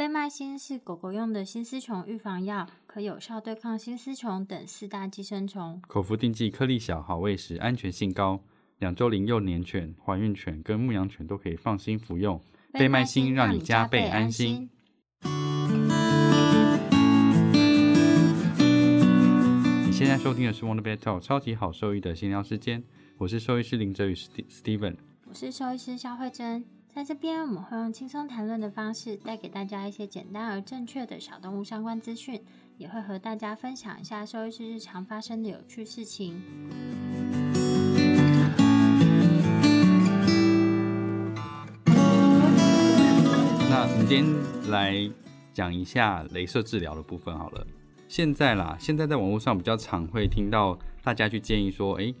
贝麦星是狗狗用的新丝虫预防药，可有效对抗新丝虫等四大寄生虫。口服定剂，颗粒小，好喂食，安全性高。两周龄幼年犬、怀孕犬跟牧羊犬都可以放心服用。贝麦星让你加倍安心。你现在收听的是《Wonder Pet Talk》超级好兽医的闲聊时间，我是兽医师林哲宇 Steven，我是兽医师肖慧珍。在这边，我们会用轻松谈论的方式，带给大家一些简单而正确的小动物相关资讯，也会和大家分享一下兽医师日常发生的有趣事情。那我们今天来讲一下镭射治疗的部分好了。现在啦，现在在网络上比较常会听到大家去建议说，哎，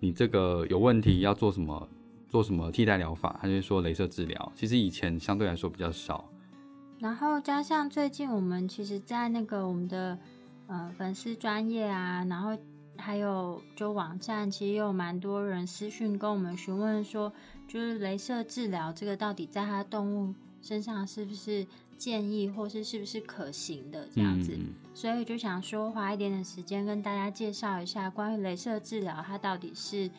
你这个有问题要做什么？做什么替代疗法？他就说镭射治疗。其实以前相对来说比较少。然后加上最近我们其实，在那个我们的呃粉丝专业啊，然后还有就网站，其实有蛮多人私讯跟我们询问说，就是镭射治疗这个到底在它动物身上是不是建议，或是是不是可行的这样子。所以就想说花一点点时间跟大家介绍一下关于镭射治疗它到底是。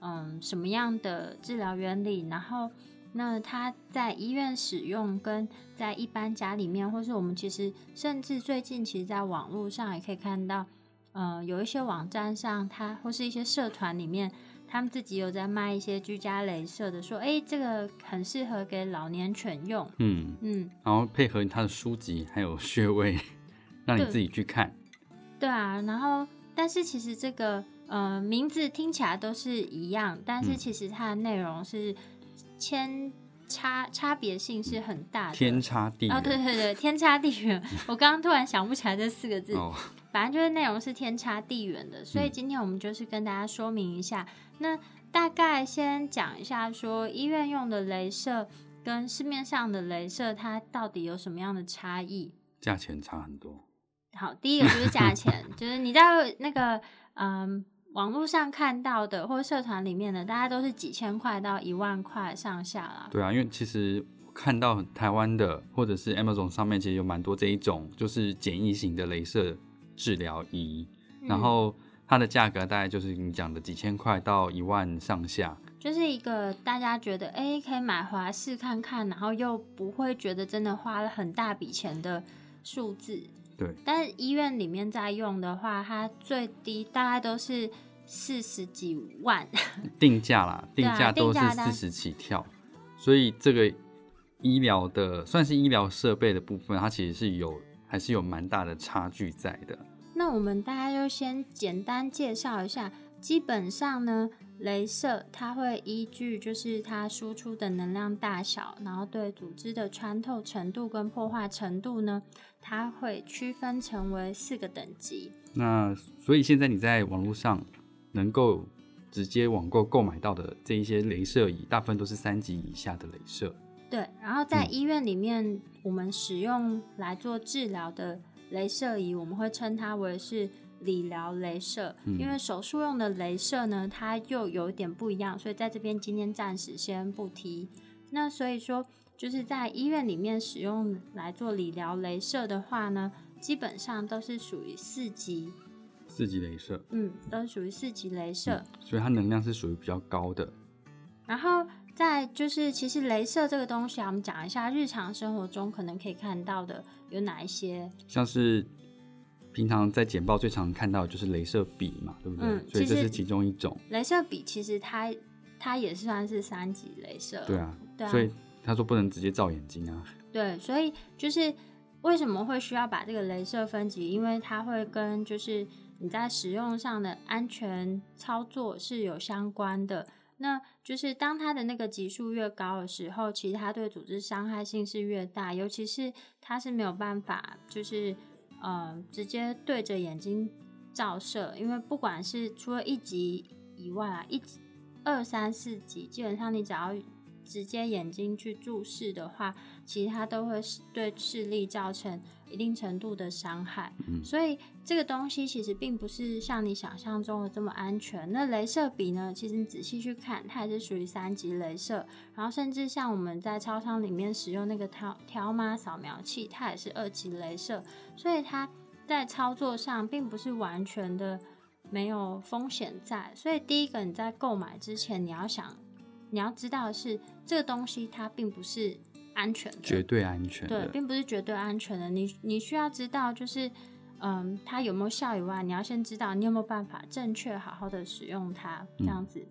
嗯，什么样的治疗原理？然后，那它在医院使用，跟在一般家里面，或是我们其实甚至最近，其实在网络上也可以看到，呃，有一些网站上，它或是一些社团里面，他们自己有在卖一些居家镭射的，说，哎，这个很适合给老年犬用。嗯嗯，然后配合他的书籍还有穴位，让你自己去看。对啊，然后，但是其实这个。呃，名字听起来都是一样，但是其实它的内容是千差差别性是很大的，天差地远。哦，对对对，天差地远。我刚刚突然想不起来这四个字，反正就是内容是天差地远的。所以今天我们就是跟大家说明一下，那大概先讲一下说医院用的镭射跟市面上的镭射它到底有什么样的差异？价钱差很多。好，第一个就是价钱，就是你在那个嗯。网络上看到的，或者社团里面的，大家都是几千块到一万块上下啦。对啊，因为其实看到台湾的，或者是 Amazon 上面，其实有蛮多这一种，就是简易型的镭射治疗仪，然后它的价格大概就是你讲的几千块到一万上下，就是一个大家觉得哎可以买回来试看看，然后又不会觉得真的花了很大笔钱的数字。对，但是医院里面在用的话，它最低大概都是。四十几万 定价啦，定价都是四十起跳，所以这个医疗的算是医疗设备的部分，它其实是有还是有蛮大的差距在的。那我们大家就先简单介绍一下，基本上呢，镭射它会依据就是它输出的能量大小，然后对组织的穿透程度跟破坏程度呢，它会区分成为四个等级。那所以现在你在网络上。能够直接网购购买到的这一些镭射仪，大部分都是三级以下的镭射。对，然后在医院里面，我们使用来做治疗的镭射仪，我们会称它为是理疗镭射。因为手术用的镭射呢，它又有点不一样，所以在这边今天暂时先不提。那所以说，就是在医院里面使用来做理疗镭射的话呢，基本上都是属于四级。四级镭射，嗯，都是属于四级镭射，所以它能量是属于比较高的。然后再就是，其实镭射这个东西啊，我们讲一下日常生活中可能可以看到的有哪一些，像是平常在简报最常看到就是镭射笔嘛，对不对？所以这是其中一种。镭射笔其实它它也算是三级镭射，对啊对啊，所以他说不能直接照眼睛啊。对，所以就是为什么会需要把这个镭射分级？因为它会跟就是。你在使用上的安全操作是有相关的，那就是当它的那个级数越高的时候，其实它对组织伤害性是越大，尤其是它是没有办法，就是呃直接对着眼睛照射，因为不管是除了一级以外啊，一、二、三、四级，基本上你只要直接眼睛去注视的话，其实它都会对视力造成一定程度的伤害。嗯所以这个东西其实并不是像你想象中的这么安全。那镭射笔呢，其实你仔细去看，它也是属于三级镭射。然后甚至像我们在超商里面使用那个条条码扫描器，它也是二级镭射。所以它在操作上并不是完全的没有风险在。所以第一个你在购买之前，你要想，你要知道的是这个东西它并不是安全的，绝对安全对，并不是绝对安全的。你你需要知道，就是嗯，它有没有效以外，你要先知道你有没有办法正确好好的使用它，这样子。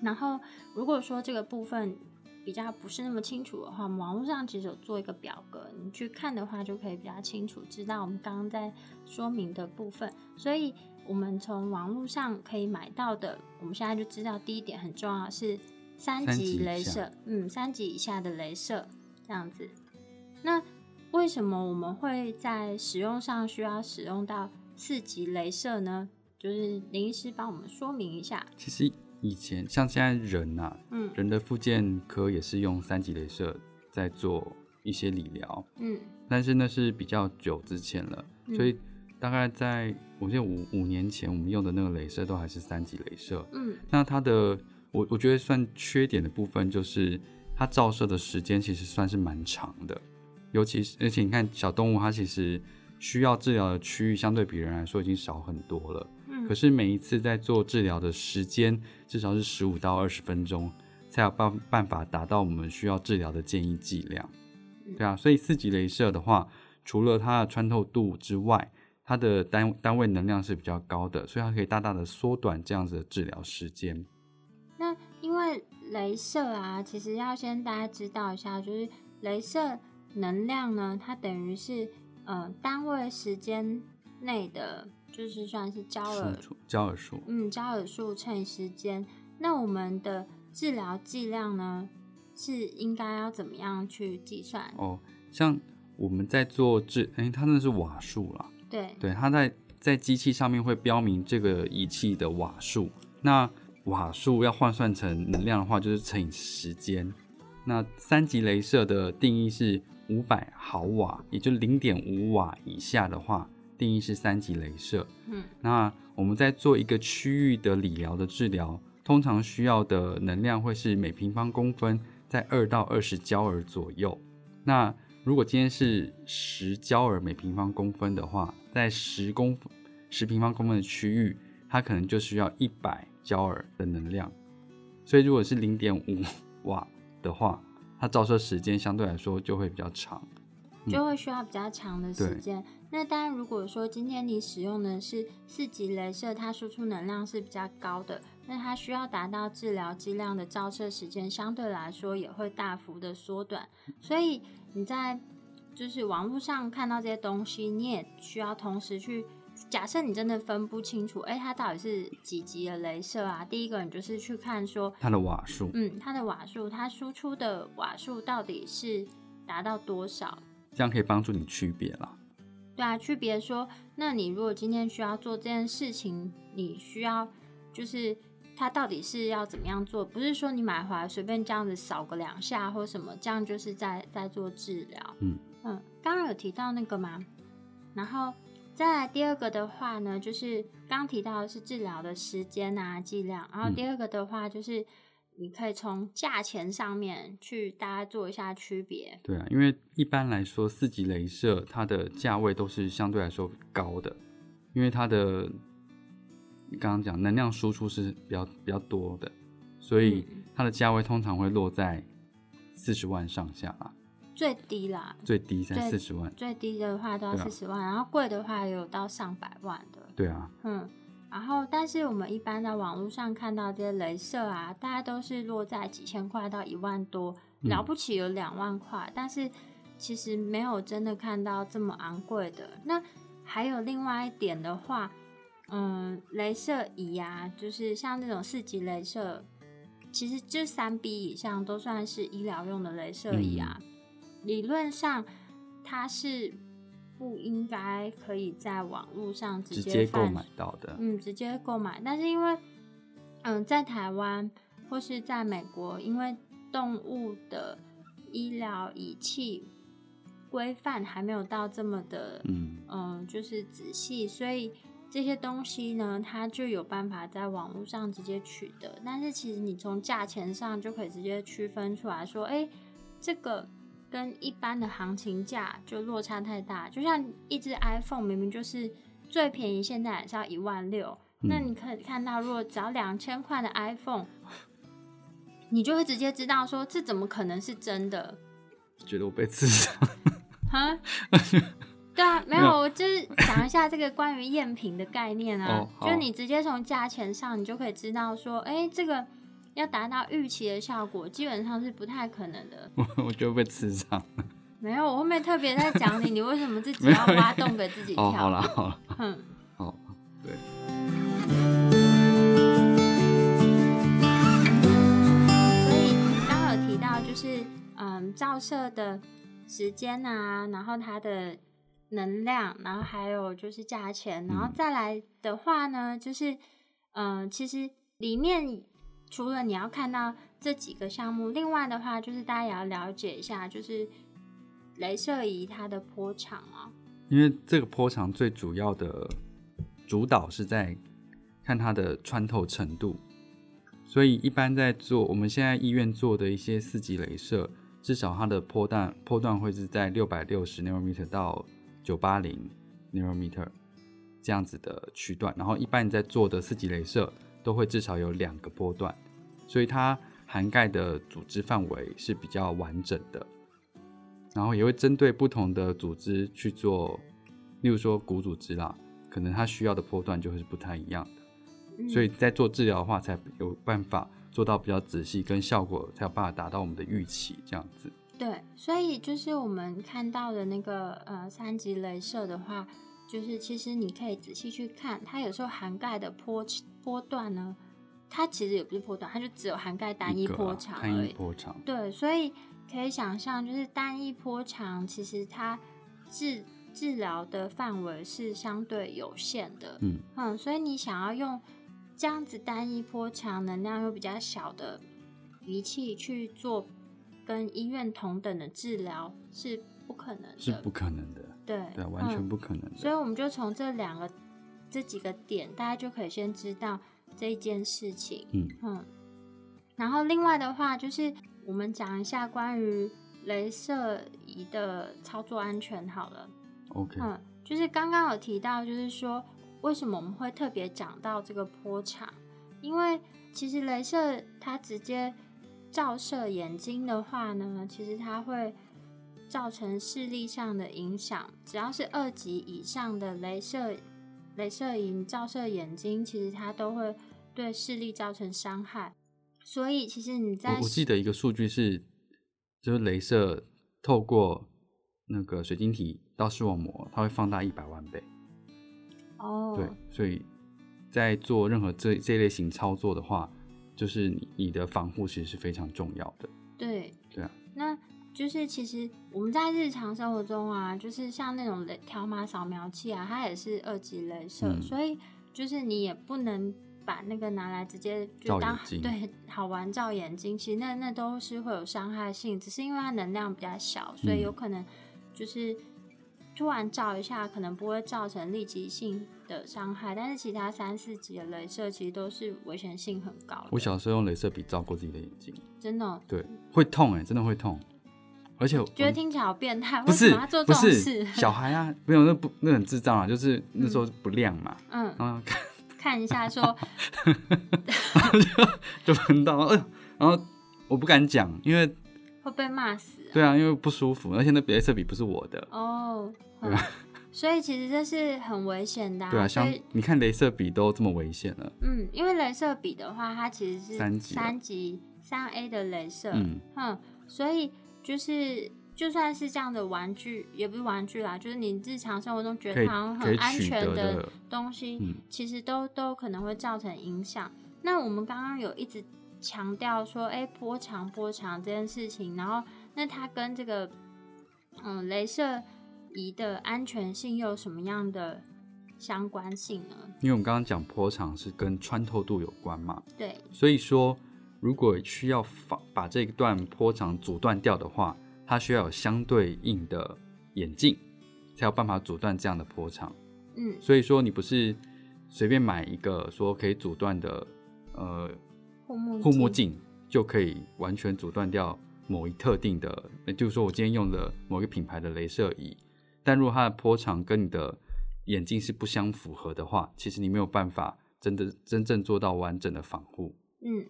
然后，如果说这个部分比较不是那么清楚的话，我们网络上其实有做一个表格，你去看的话就可以比较清楚知道我们刚刚在说明的部分。所以，我们从网络上可以买到的，我们现在就知道第一点很重要是三三级镭射，嗯，三级以下的镭射这样子。那为什么我们会在使用上需要使用到四级镭射呢？就是林医师帮我们说明一下。其实以前像现在人呐、嗯人的复健科也是用三级镭射在做一些理疗，嗯但是那是比较久之前了，嗯所以大概在我记得五五年前我们用的那个镭射都还是三级镭射。嗯那它的我我觉得算缺点的部分就是它照射的时间其实算是蛮长的，尤其是而且你看小动物它其实需要治疗的区域相对比人来说已经少很多了。嗯，可是每一次在做治疗的时间至少是十五到二十分钟，才有办办法达到我们需要治疗的建议剂量。嗯对啊，所以四级镭射的话，除了它的穿透度之外，它的单单位能量是比较高的，所以它可以大大的缩短这样子的治疗时间。镭射啊，其实要先大家知道一下，就是镭射能量呢，它等于是呃单位时间内的，就是算是焦耳焦耳数，嗯，焦耳数乘以时间。那我们的治疗剂量呢，是应该要怎么样去计算？哦，像我们在做治，哎、它那是瓦数啦，对，对，它在在机器上面会标明这个仪器的瓦数。那瓦数要换算成能量的话，就是乘以时间。那三级镭射的定义是五百毫瓦，也就零点五瓦以下的话，定义是三级镭射。嗯那我们在做一个区域的理疗的治疗，通常需要的能量会是每平方公分在二到二十焦耳左右。那如果今天是十焦耳每平方公分的话，在十公十平方公分的区域，它可能就需要一百焦耳的能量。所以如果是零点五 瓦的话，它照射时间相对来说就会比较长。就会需要比较长的时间。那当然，如果说今天你使用的是四级镭射，它输出能量是比较高的，那它需要达到治疗剂量的照射时间，相对来说也会大幅的缩短。所以你在就是网络上看到这些东西，你也需要同时去。假设你真的分不清楚，哎、它到底是几级的镭射啊？第一个，你就是去看说，它的瓦数，嗯，它的瓦数，它输出的瓦数到底是达到多少？这样可以帮助你区别了。对啊，区别说，那你如果今天需要做这件事情，你需要就是它到底是要怎么样做？不是说你买回来随便这样子扫个两下或什么，这样就是在在做治疗。嗯嗯，刚刚有提到那个吗？然后再来第二个的话呢，就是刚提到的是治疗的时间啊剂量，然后嗯。第二个的话就是你可以从价钱上面去大家做一下区别。对啊，因为一般来说，四级镭射它的价位都是相对来说高的，因为它的你刚刚讲能量输出是比较比较多的，所以嗯。它的价位通常会落在四十万上下啦，最低啦，最低在最四十万。最低的话都要四十万，然后贵的话也有到上百万的。对啊，嗯，然后但是我们一般在网络上看到这些镭射啊，大家都是落在几千块到一万多，嗯了不起有两万块，但是其实没有真的看到这么昂贵的。那还有另外一点的话，嗯，镭射仪啊，就是像这种四级镭射，其实就三 B 以上都算是医疗用的镭射仪啊。理论上它是不应该可以在网络上直接购买到的。嗯，直接购买。但是因为，嗯，在台湾或是在美国，因为动物的医疗仪器规范还没有到这么的，嗯嗯、就是仔细，所以这些东西呢，它就有办法在网络上直接取得。但是其实你从价钱上就可以直接区分出来说，哎、这个跟一般的行情价就落差太大。就像一只 iPhone 明明就是最便宜，现在也是要一万六，那嗯你可以看到，如果只要两千块的 iPhone，你就会直接知道说这怎么可能是真的？觉得我被刺伤。哈？对啊，没有，我就是讲一下这个关于赝品的概念啊，就你直接从价钱上，你就可以知道说，哎、这个要达到预期的效果，基本上是不太可能的。我我觉得被刺伤。没有，我后面特别在讲你，你为什么自己要挖洞给自己跳？哦，好了好了，嗯，好，对，所以刚刚有提到，就是嗯，照射的时间啊，然后它的能量，然后还有就是价钱，然后嗯再来的话呢，就是嗯，其实里面除了你要看到这几个项目，另外的话就是大家也要了解一下，就是镭射仪它的波长啊，因为这个波长最主要的主导是在看它的穿透程度，所以一般在做我们现在医院做的一些四级镭射，至少它的波段波段会是在六百六十 nanometer 到九八零 nanometer 这样子的区段，然后一般你在做的四级镭射都会至少有两个波段，所以它涵盖的组织范围是比较完整的。然后也会针对不同的组织去做，例如说骨组织啦，可能它需要的波段就会是不太一样的，嗯所以在做治疗的话，才有办法做到比较仔细，跟效果才有办法达到我们的预期，这样子。对，所以就是我们看到的那个呃三级镭射的话，就是其实你可以仔细去看，它有时候涵盖的波波段呢，它其实也不是波段，它就只有涵盖单一波长单而已。一波长，对，所以可以想象，就是单一波长，其实它治治疗的范围是相对有限的。嗯，嗯，所以你想要用这样子单一波长、能量又比较小的仪器去做跟医院同等的治疗是不可能的，是不可能的，对对啊，完全嗯不可能所以。我们就从这两个这几个点，大家就可以先知道这一件事情。嗯嗯，然后另外的话，就是我们讲一下关于镭射仪的操作安全好了。OK，嗯，就是刚刚有提到，就是说为什么我们会特别讲到这个波长？因为其实镭射它直接照射眼睛的话呢，其实它会造成视力上的影响。只要是二级以上的镭射镭射影照射眼睛，其实它都会对视力造成伤害。所以其实你在我我记得一个数据是，就是镭射透过那个水晶体到视网膜，它会放大一百万倍。哦，对，所以在做任何这这类型操作的话，就是你你的防护其实是非常重要的。对，对啊，那就是其实我们在日常生活中啊，就是像那种镭条码扫描器啊，它也是二级镭射，嗯所以就是你也不能把那个拿来直接就当对好玩照眼睛，其实那那都是会有伤害性，只是因为它能量比较小，所以嗯有可能就是。突然照一下，可能不会造成立即性的伤害，但是其他三四级的镭射其实都是危险性很高的。我小时候用镭射笔照过自己的眼睛，真的哦对，会痛哎、真的会痛，而且我觉得听起来好变态，不是做不这种是事？小孩啊，没有那不那很智障啊，就是那时候不亮嘛，嗯，然后看 看一下说，就喷到，呃，然后我不敢讲，因为会被骂死、啊。对啊，因为不舒服，而且那镭射笔不是我的，哦，对吧所以其实这是很危险的、对啊，像你看镭射笔都这么危险了，嗯，因为镭射笔的话，它其实是三级三级三 A 的镭射，嗯。嗯，所以就是就算是这样的玩具，也不是玩具啦，就是你日常生活中觉得好像很安全的的东西，嗯其实都都可能会造成影响。那我们刚刚有一直强调说，哎、波长波长这件事情，然后那它跟这个嗯镭射仪的安全性又有什么样的相关性呢？因为我们刚刚讲波长是跟穿透度有关嘛，对，所以说如果需要把把这一段波长阻断掉的话，它需要有相对应的眼镜，才有办法阻断这样的波长。嗯，所以说你不是随便买一个说可以阻断的呃护目护目镜就可以完全阻断掉某一特定的，也就是说我今天用的某一个品牌的镭射仪，但如果它的波长跟你的眼镜是不相符合的话，其实你没有办法真的真正做到完整的防护。嗯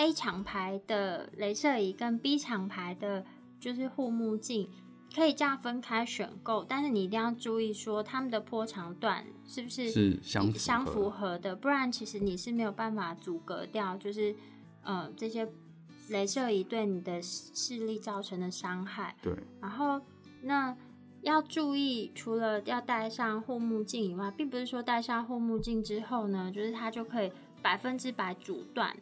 ，A 厂牌的镭射仪跟 B 厂牌的，就是护目镜，可以这样分开选购，但是你一定要注意说它们的波长段是不是是相符合相符合的，不然其实你是没有办法阻隔掉，就是呃这些镭射仪对你的视视力造成的伤害。对，然后那要注意，除了要戴上护目镜以外，并不是说戴上护目镜之后呢，就是它就可以百分之百阻断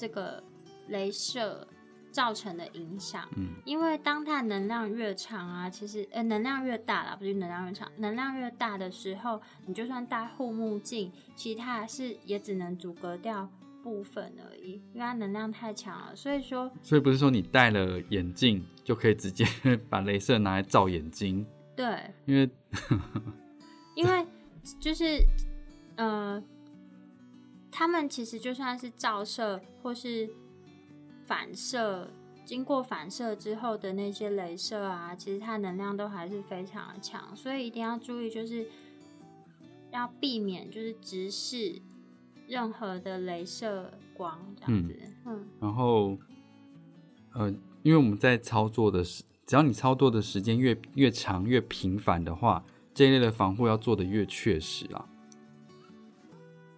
这个镭射造成的影响。嗯，因为当它能量越长啊，其实呃能量越大啦，不是能量越长，能量越大的时候，你就算戴护目镜，其实它还是也只能阻隔掉部分而已，因为它能量太强了。所以说，所以不是说你戴了眼镜就可以直接 把镭射拿来照眼睛，对，因为因为就是呃，他们其实就算是照射或是反射，经过反射之后的那些镭射啊，其实它能量都还是非常的强，所以一定要注意，就是要避免就是直视任何的镭射光这样子。嗯然后呃，因为我们在操作的时，只要你操作的时间越越长越频繁的话，这一类的防护要做的越确实啊。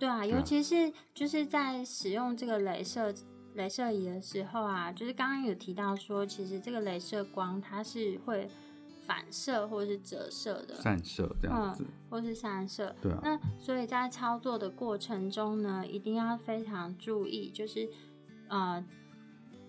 对啊，尤其是就是在使用这个镭射镭射仪的时候啊，就是刚刚有提到说，其实这个镭射光它是会反射或是折射的，散射这样子，或是散射。对啊，那所以在操作的过程中呢，一定要非常注意，就是呃，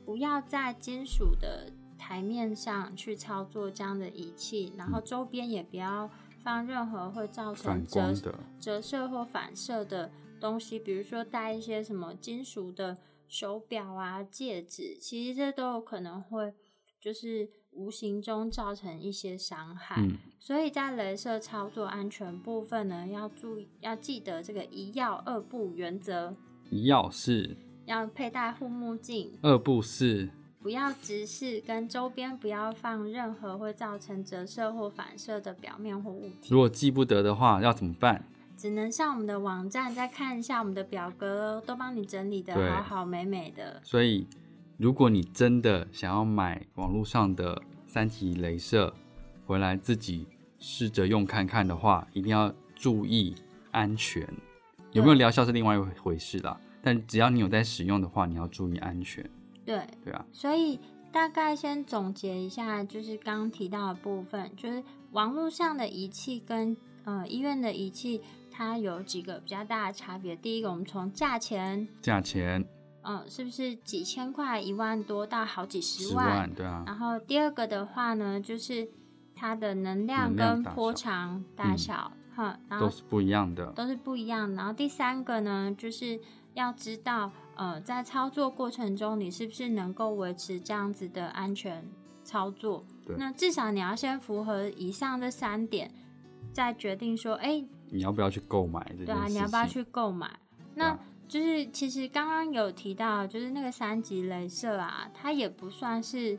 不要在金属的台面上去操作这样的仪器，然后周边也不要放任何会造成折折射或反射的东西，比如说戴一些什么金属的手表啊、戒指，其实这都有可能会就是无形中造成一些伤害。嗯，所以在镭射操作安全部分呢，要注意要记得这个一要二不原则，一要是，要佩戴护目镜，二不是，不要直视，跟周边不要放任何会造成折射或反射的表面或物体。如果记不得的话，要怎么办？只能上我们的网站再看一下我们的表格哦，都帮你整理的对好好美美的。所以，如果你真的想要买网络上的三级镭射回来自己试着用看看的话，一定要注意安全。有没有对疗效是另外一回事啦，但只要你有在使用的话，你要注意安全。对，对啊，所以大概先总结一下，就是刚刚提到的部分，就是网络上的仪器跟呃医院的仪器，它有几个比较大的差别。第一个，我们从价钱，价钱嗯、是不是几千块、一万多到好几十十万，对啊，然后第二个的话呢，就是它的能量跟波小长大嗯小，哈、然后都是不一样的。都是不一样。然后第三个呢，就是要知道，呃，在操作过程中，你是不是能够维持这样子的安全操作？对那至少你要先符合以上这三点，再决定说，哎、你要不要去购买这件事情？对啊，你要不要去购买？那、啊就是其实刚刚有提到，就是那个三级镭射啊，它也不算是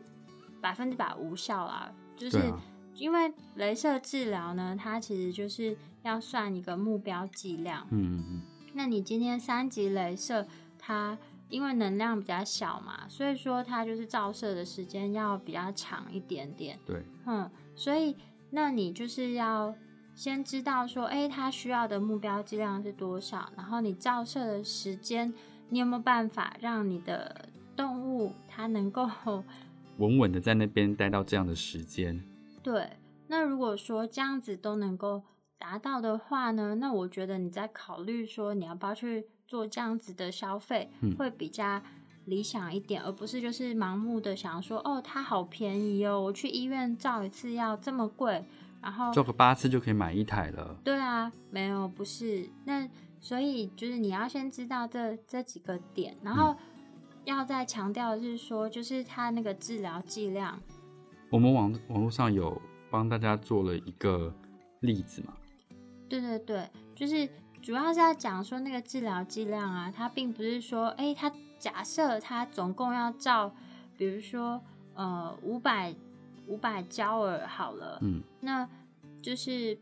百分之百无效啦，就是因为镭射治疗呢，它其实就是要算一个目标剂量。嗯嗯嗯，那你今天三级镭射，它因为能量比较小嘛，所以说它就是照射的时间要比较长一点点。对，嗯，所以那你就是要先知道说，哎、它需要的目标剂量是多少，然后你照射的时间，你有没有办法让你的动物它能够 稳稳的在那边待到这样的时间，对？那如果说这样子都能够达到的话呢，那我觉得你在考虑说你要不要去做这样子的消费，嗯会比较理想一点，而不是就是盲目的想说，哦，它好便宜哦，我去医院照一次要这么贵，然后做个八次就可以买一台了。对啊，没有不是那，所以就是你要先知道这这几个点，然后、要再强调的是说，就是它那个治疗剂量，我们网网络上有帮大家做了一个例子嘛？对对对，就是主要是要讲说那个治疗剂量啊，它并不是说，哎，它假设它总共要照，比如说呃五百五百焦耳好了，嗯，那就是。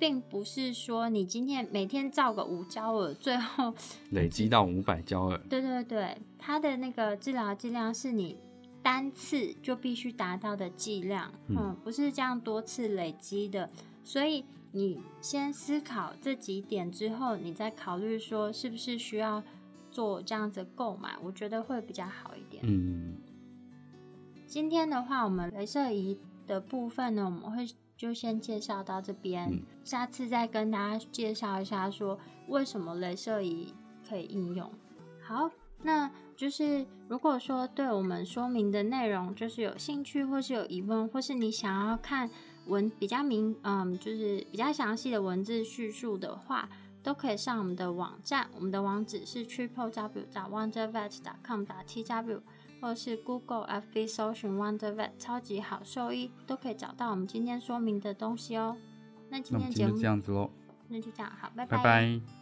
并不是说你今天每天照个五焦耳，最后累积到五百焦耳。对对对，它的那个治疗剂量是你单次就必须达到的剂量，嗯，不是这样多次累积的。所以你先思考这几点之后，你再考虑说是不是需要做这样子购买，我觉得会比较好一点。嗯，今天的话，我们镭射仪的部分呢，我们会。就先介绍到这边，下次再跟大家介绍一下，说为什么镭射仪可以应用。好，那就是如果说对我们说明的内容就是有兴趣，或是有疑问，或是你想要看文比较明，嗯，就是比较详细的文字叙述的话，都可以上我们的网站，我们的网址是 triple w. wondervet. com. t w. 或是 Google FB 搜寻 Wonder Vet 超级好兽医，都可以找到我们今天说明的东西哦。那今天节目这样子喽，那就这样，好，拜拜拜。